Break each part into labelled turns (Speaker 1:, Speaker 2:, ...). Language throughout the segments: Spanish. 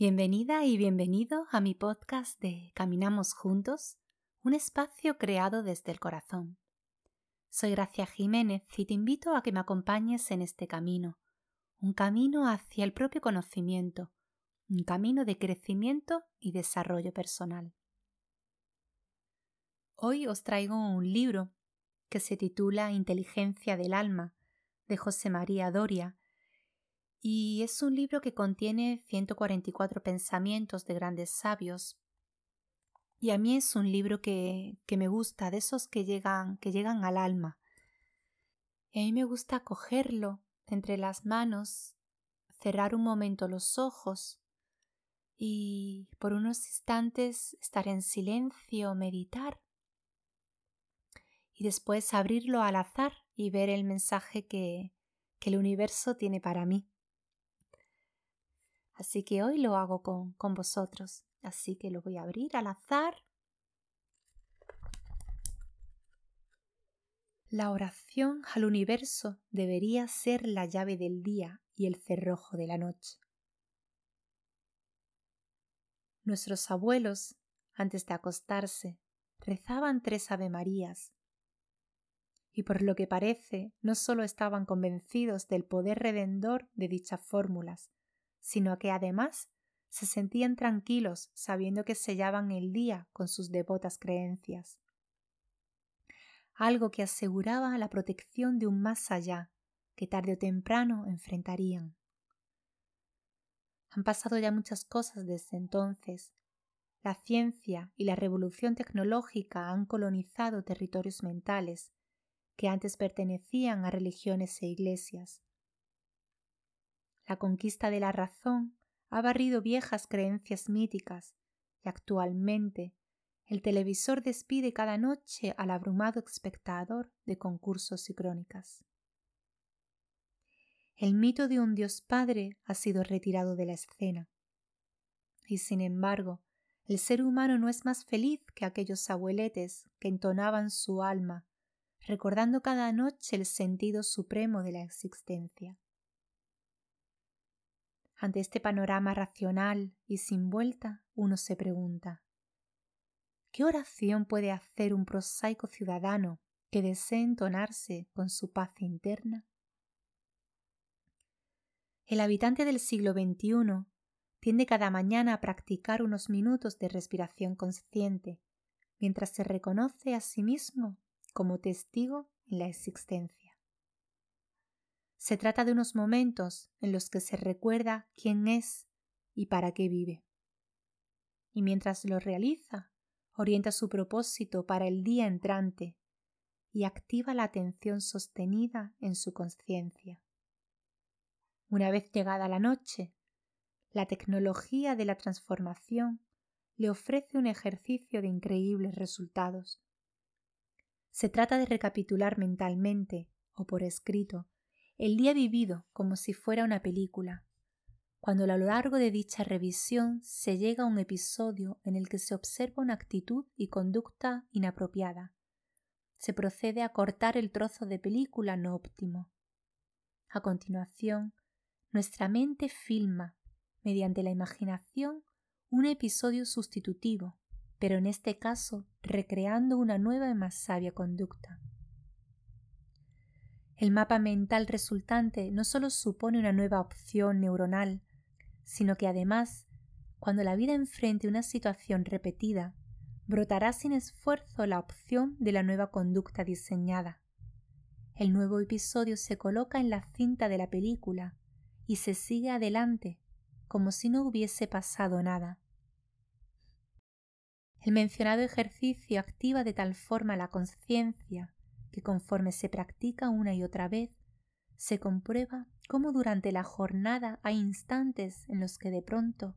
Speaker 1: Bienvenida y bienvenido a mi podcast de Caminamos Juntos, un espacio creado desde el corazón. Soy Gracia Jiménez y te invito a que me acompañes en este camino, un camino hacia el propio conocimiento, un camino de crecimiento y desarrollo personal. Hoy os traigo un libro que se titula Inteligencia del Alma, de José María Doria, y es un libro que contiene 144 pensamientos de grandes sabios. Y a mí es un libro que, que me gusta, de esos que llegan, que llegan al alma. Y a mí me gusta cogerlo entre las manos, cerrar un momento los ojos y por unos instantes estar en silencio, meditar y después abrirlo al azar y ver el mensaje que, que el universo tiene para mí. Así que hoy lo hago con, con vosotros. Así que lo voy a abrir al azar. La oración al universo debería ser la llave del día y el cerrojo de la noche. Nuestros abuelos, antes de acostarse, rezaban tres Avemarías. Y por lo que parece, no solo estaban convencidos del poder redentor de dichas fórmulas, sino que además se sentían tranquilos sabiendo que sellaban el día con sus devotas creencias. Algo que aseguraba la protección de un más allá que tarde o temprano enfrentarían. Han pasado ya muchas cosas desde entonces. La ciencia y la revolución tecnológica han colonizado territorios mentales que antes pertenecían a religiones e iglesias. La conquista de la razón ha barrido viejas creencias míticas y actualmente el televisor despide cada noche al abrumado espectador de concursos y crónicas. El mito de un Dios Padre ha sido retirado de la escena. Y sin embargo, el ser humano no es más feliz que aquellos abueletes que entonaban su alma, recordando cada noche el sentido supremo de la existencia. Ante este panorama racional y sin vuelta, uno se pregunta ¿Qué oración puede hacer un prosaico ciudadano que desee entonarse con su paz interna? El habitante del siglo XXI tiende cada mañana a practicar unos minutos de respiración consciente, mientras se reconoce a sí mismo como testigo en la existencia. Se trata de unos momentos en los que se recuerda quién es y para qué vive. Y mientras lo realiza, orienta su propósito para el día entrante y activa la atención sostenida en su conciencia. Una vez llegada la noche, la tecnología de la transformación le ofrece un ejercicio de increíbles resultados. Se trata de recapitular mentalmente o por escrito el día vivido como si fuera una película, cuando a lo largo de dicha revisión se llega a un episodio en el que se observa una actitud y conducta inapropiada. Se procede a cortar el trozo de película no óptimo. A continuación, nuestra mente filma, mediante la imaginación, un episodio sustitutivo, pero en este caso recreando una nueva y más sabia conducta. El mapa mental resultante no solo supone una nueva opción neuronal, sino que además, cuando la vida enfrente una situación repetida, brotará sin esfuerzo la opción de la nueva conducta diseñada. El nuevo episodio se coloca en la cinta de la película y se sigue adelante como si no hubiese pasado nada. El mencionado ejercicio activa de tal forma la conciencia que conforme se practica una y otra vez, se comprueba cómo durante la jornada hay instantes en los que de pronto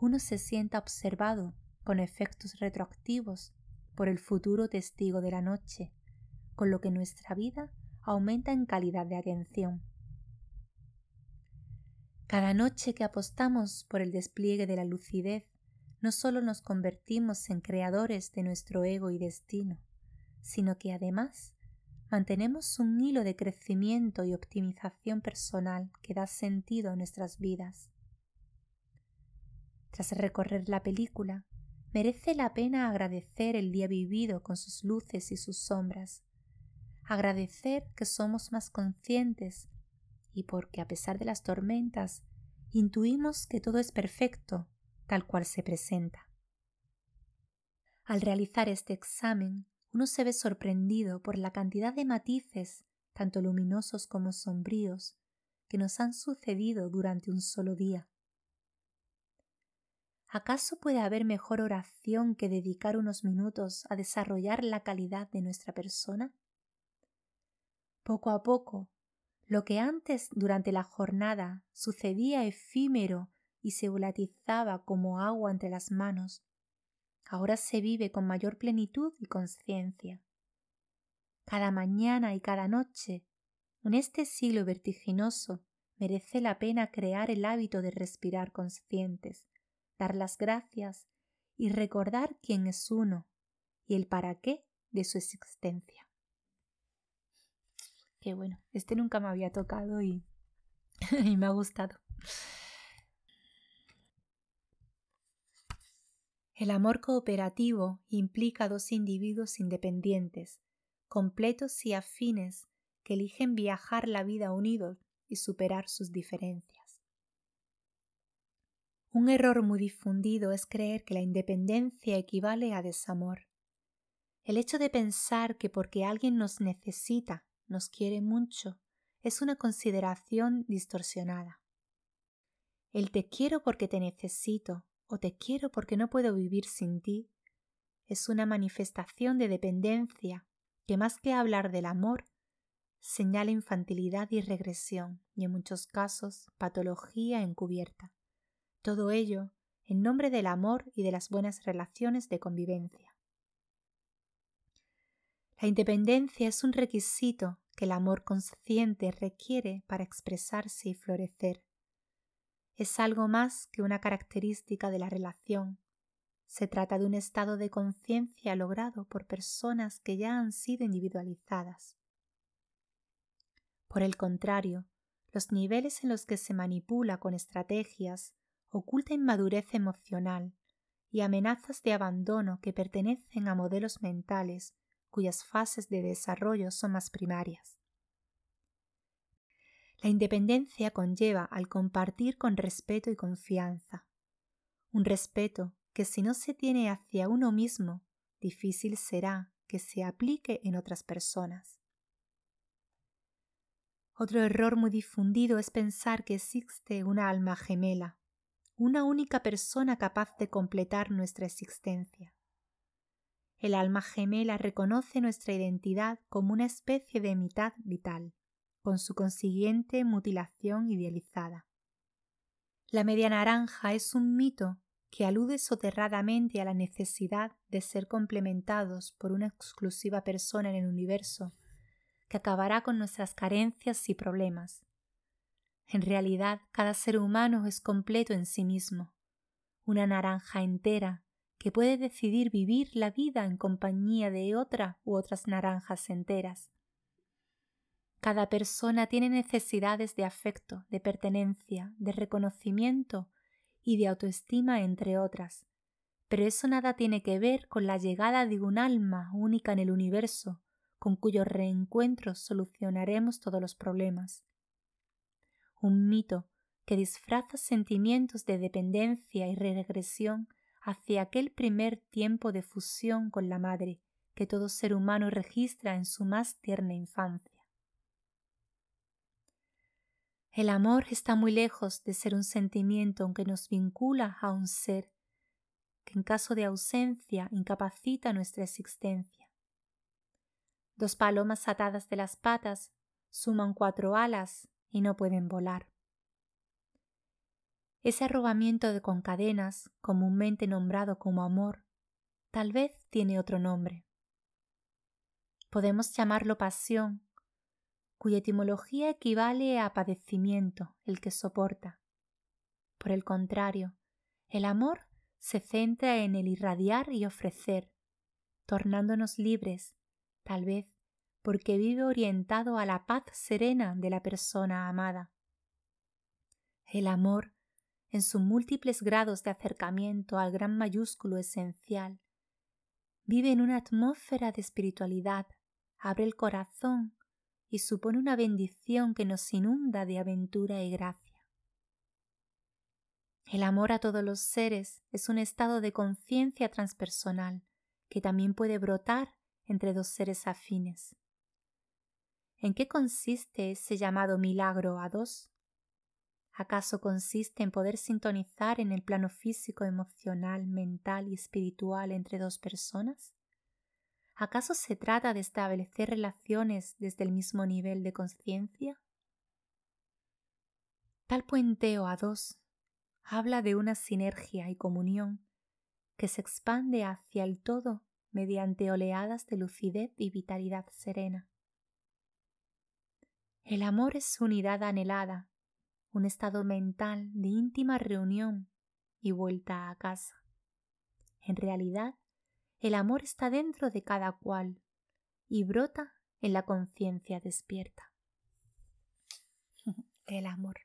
Speaker 1: uno se sienta observado con efectos retroactivos por el futuro testigo de la noche, con lo que nuestra vida aumenta en calidad de atención. Cada noche que apostamos por el despliegue de la lucidez, no solo nos convertimos en creadores de nuestro ego y destino, sino que además mantenemos un hilo de crecimiento y optimización personal que da sentido a nuestras vidas. Tras recorrer la película, merece la pena agradecer el día vivido con sus luces y sus sombras, agradecer que somos más conscientes y porque a pesar de las tormentas intuimos que todo es perfecto tal cual se presenta. Al realizar este examen, uno se ve sorprendido por la cantidad de matices, tanto luminosos como sombríos, que nos han sucedido durante un solo día. ¿Acaso puede haber mejor oración que dedicar unos minutos a desarrollar la calidad de nuestra persona? Poco a poco, lo que antes durante la jornada sucedía efímero y se volatizaba como agua entre las manos, ahora se vive con mayor plenitud y conciencia. Cada mañana y cada noche, en este siglo vertiginoso, merece la pena crear el hábito de respirar conscientes, dar las gracias y recordar quién es uno y el para qué de su existencia. Qué bueno, este nunca me había tocado y, y me ha gustado. El amor cooperativo implica dos individuos independientes, completos y afines, que eligen viajar la vida unidos y superar sus diferencias. Un error muy difundido es creer que la independencia equivale a desamor. El hecho de pensar que porque alguien nos necesita, nos quiere mucho, es una consideración distorsionada. El te quiero porque te necesito o te quiero porque no puedo vivir sin ti es una manifestación de dependencia que más que hablar del amor, señala infantilidad y regresión y en muchos casos patología encubierta. Todo ello en nombre del amor y de las buenas relaciones de convivencia. La independencia es un requisito que el amor consciente requiere para expresarse y florecer. Es algo más que una característica de la relación. Se trata de un estado de conciencia logrado por personas que ya han sido individualizadas. Por el contrario, los niveles en los que se manipula con estrategias oculta inmadurez emocional y amenazas de abandono que pertenecen a modelos mentales cuyas fases de desarrollo son más primarias. La independencia conlleva al compartir con respeto y confianza, un respeto que si no se tiene hacia uno mismo, difícil será que se aplique en otras personas. Otro error muy difundido es pensar que existe una alma gemela, una única persona capaz de completar nuestra existencia. El alma gemela reconoce nuestra identidad como una especie de mitad vital, con su consiguiente mutilación idealizada. La media naranja es un mito que alude soterradamente a la necesidad de ser complementados por una exclusiva persona en el universo que acabará con nuestras carencias y problemas, en realidad, cada ser humano es completo en sí mismo, una naranja entera que puede decidir vivir la vida en compañía de otra u otras naranjas enteras. Cada persona tiene necesidades de afecto, de pertenencia, de reconocimiento y de autoestima, entre otras, pero eso nada tiene que ver con la llegada de un alma única en el universo, con cuyo reencuentro solucionaremos todos los problemas un mito que disfraza sentimientos de dependencia y regresión hacia aquel primer tiempo de fusión con la madre que todo ser humano registra en su más tierna infancia. El amor está muy lejos de ser un sentimiento que nos vincula a un ser que en caso de ausencia incapacita nuestra existencia. Dos palomas atadas de las patas suman cuatro alas y no pueden volar. Ese arrobamiento de con cadenas, comúnmente nombrado como amor, tal vez tiene otro nombre. Podemos llamarlo pasión, cuya etimología equivale a padecimiento, el que soporta. Por el contrario, el amor se centra en el irradiar y ofrecer, tornándonos libres, tal vez porque vive orientado a la paz serena de la persona amada. El amor en sus múltiples grados de acercamiento al gran mayúsculo esencial, vive en una atmósfera de espiritualidad, abre el corazón y supone una bendición que nos inunda de aventura y gracia. El amor a todos los seres es un estado de conciencia transpersonal que también puede brotar entre dos seres afines. ¿En qué consiste ese llamado milagro a dos? ¿Acaso consiste en poder sintonizar en el plano físico, emocional, mental y espiritual entre dos personas? ¿Acaso se trata de establecer relaciones desde el mismo nivel de conciencia? Tal puenteo a dos habla de una sinergia y comunión que se expande hacia el todo mediante oleadas de lucidez y vitalidad serena. El amor es unidad anhelada, un estado mental de íntima reunión y vuelta a casa. En realidad, el amor está dentro de cada cual y brota en la conciencia despierta. el amor.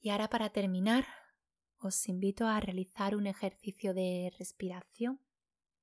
Speaker 1: Y ahora para terminar, os invito a realizar un ejercicio de respiración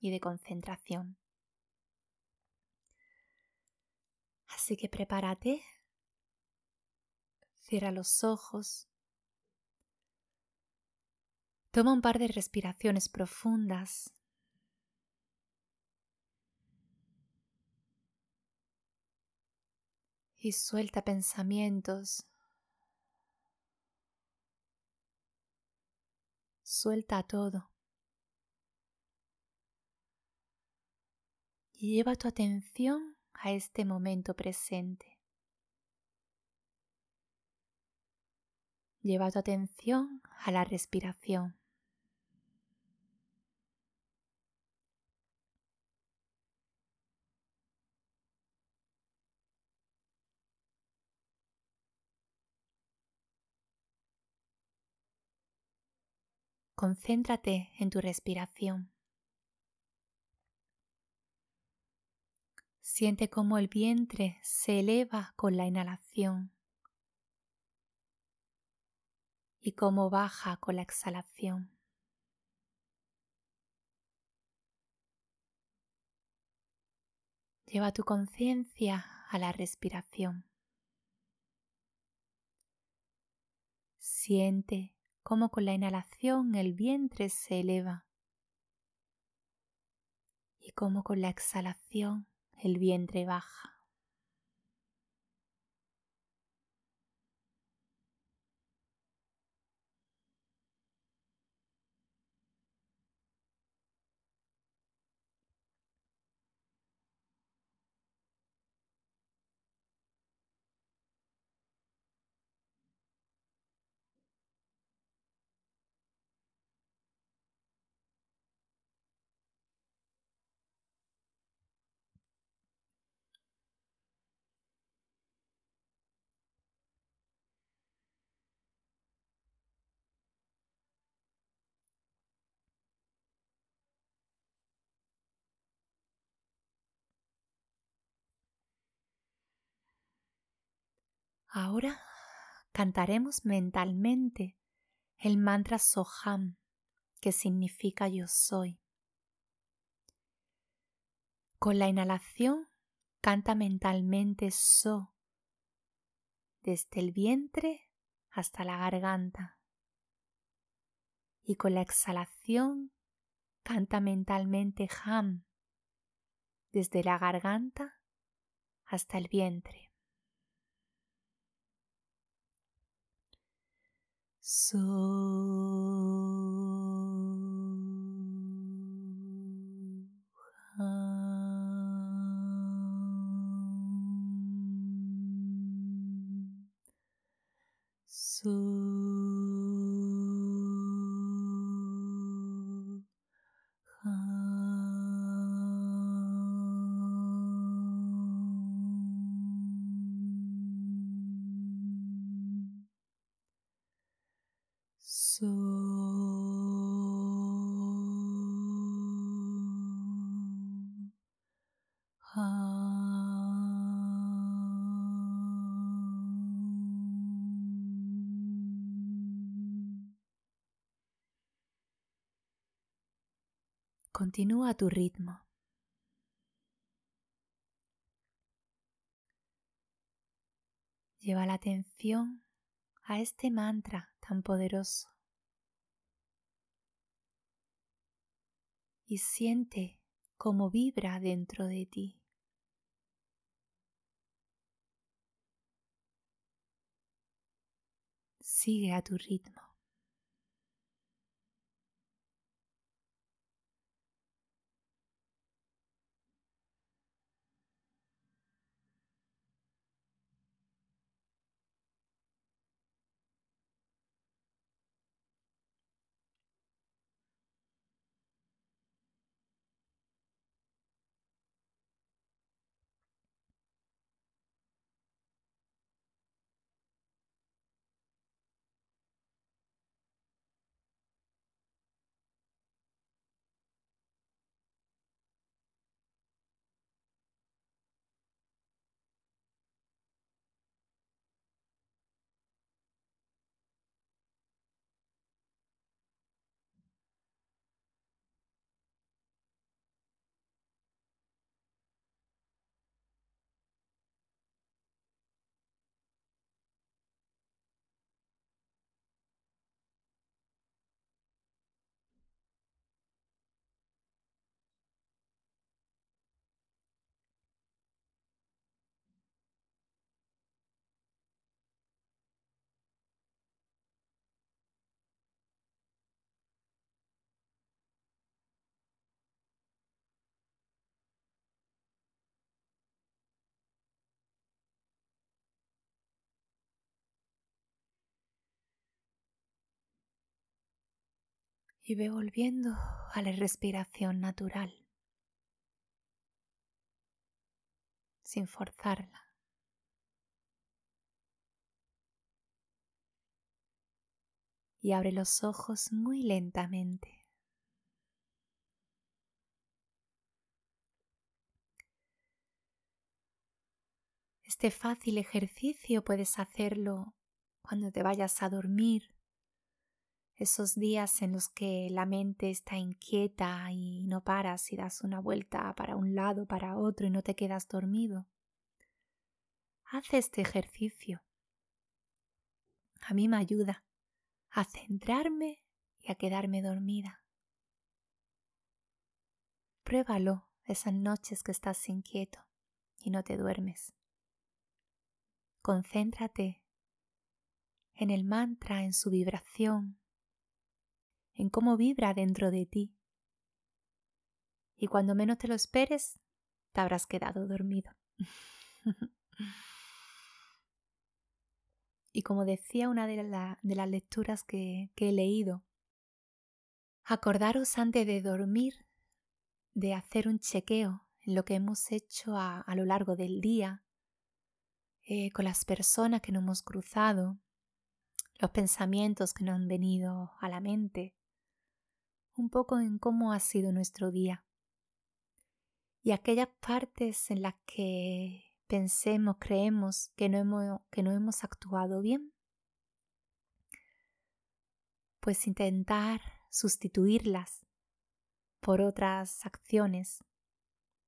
Speaker 1: y de concentración. Así que prepárate, cierra los ojos, toma un par de respiraciones profundas. Y suelta pensamientos. Suelta todo. Y lleva tu atención a este momento presente. Lleva tu atención a la respiración. Concéntrate en tu respiración. Siente cómo el vientre se eleva con la inhalación y cómo baja con la exhalación. Lleva tu conciencia a la respiración. Siente cómo con la inhalación el vientre se eleva y cómo con la exhalación el vientre baja. Ahora cantaremos mentalmente el mantra Soham, que significa yo soy. Con la inhalación canta mentalmente So, desde el vientre hasta la garganta. Y con la exhalación canta mentalmente Ham, desde la garganta hasta el vientre. So Ah. Continúa tu ritmo. Lleva la atención a este mantra tan poderoso y siente cómo vibra dentro de ti. Sigue a tu ritmo. Y ve volviendo a la respiración natural, sin forzarla. Y abre los ojos muy lentamente. Este fácil ejercicio puedes hacerlo cuando te vayas a dormir esos días en los que la mente está inquieta y no paras y das una vuelta para un lado, para otro y no te quedas dormido. Haz este ejercicio. A mí me ayuda a centrarme y a quedarme dormida. Pruébalo esas noches que estás inquieto y no te duermes. Concéntrate en el mantra, en su vibración, en cómo vibra dentro de ti. Y cuando menos te lo esperes, te habrás quedado dormido. y como decía una de, las lecturas que, he leído, acordaros antes de dormir de hacer un chequeo en lo que hemos hecho a, lo largo del día, eh, con las personas que nos hemos cruzado, los pensamientos que nos han venido a la mente, un poco en cómo ha sido nuestro día y aquellas partes en las que pensemos, creemos que no hemos, que no hemos actuado bien, pues intentar sustituirlas por otras acciones,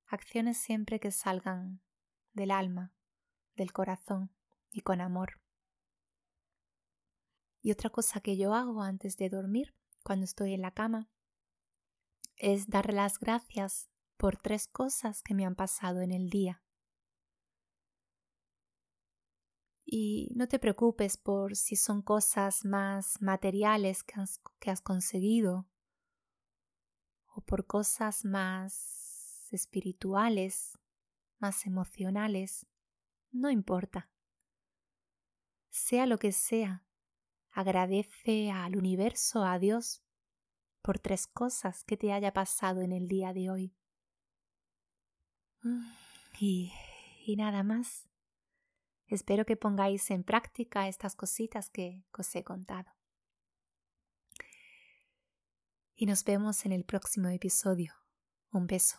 Speaker 1: acciones siempre que salgan del alma, del corazón y con amor. Y otra cosa que yo hago antes de dormir, cuando estoy en la cama, es dar las gracias por tres cosas que me han pasado en el día. Y no te preocupes por si son cosas más materiales que has, que has conseguido o por cosas más espirituales, más emocionales, no importa. Sea lo que sea, agradece al universo, a Dios, por tres cosas que te haya pasado en el día de hoy. Y, y nada más. Espero que pongáis en práctica estas cositas que os he contado. Y nos vemos en el próximo episodio. Un beso.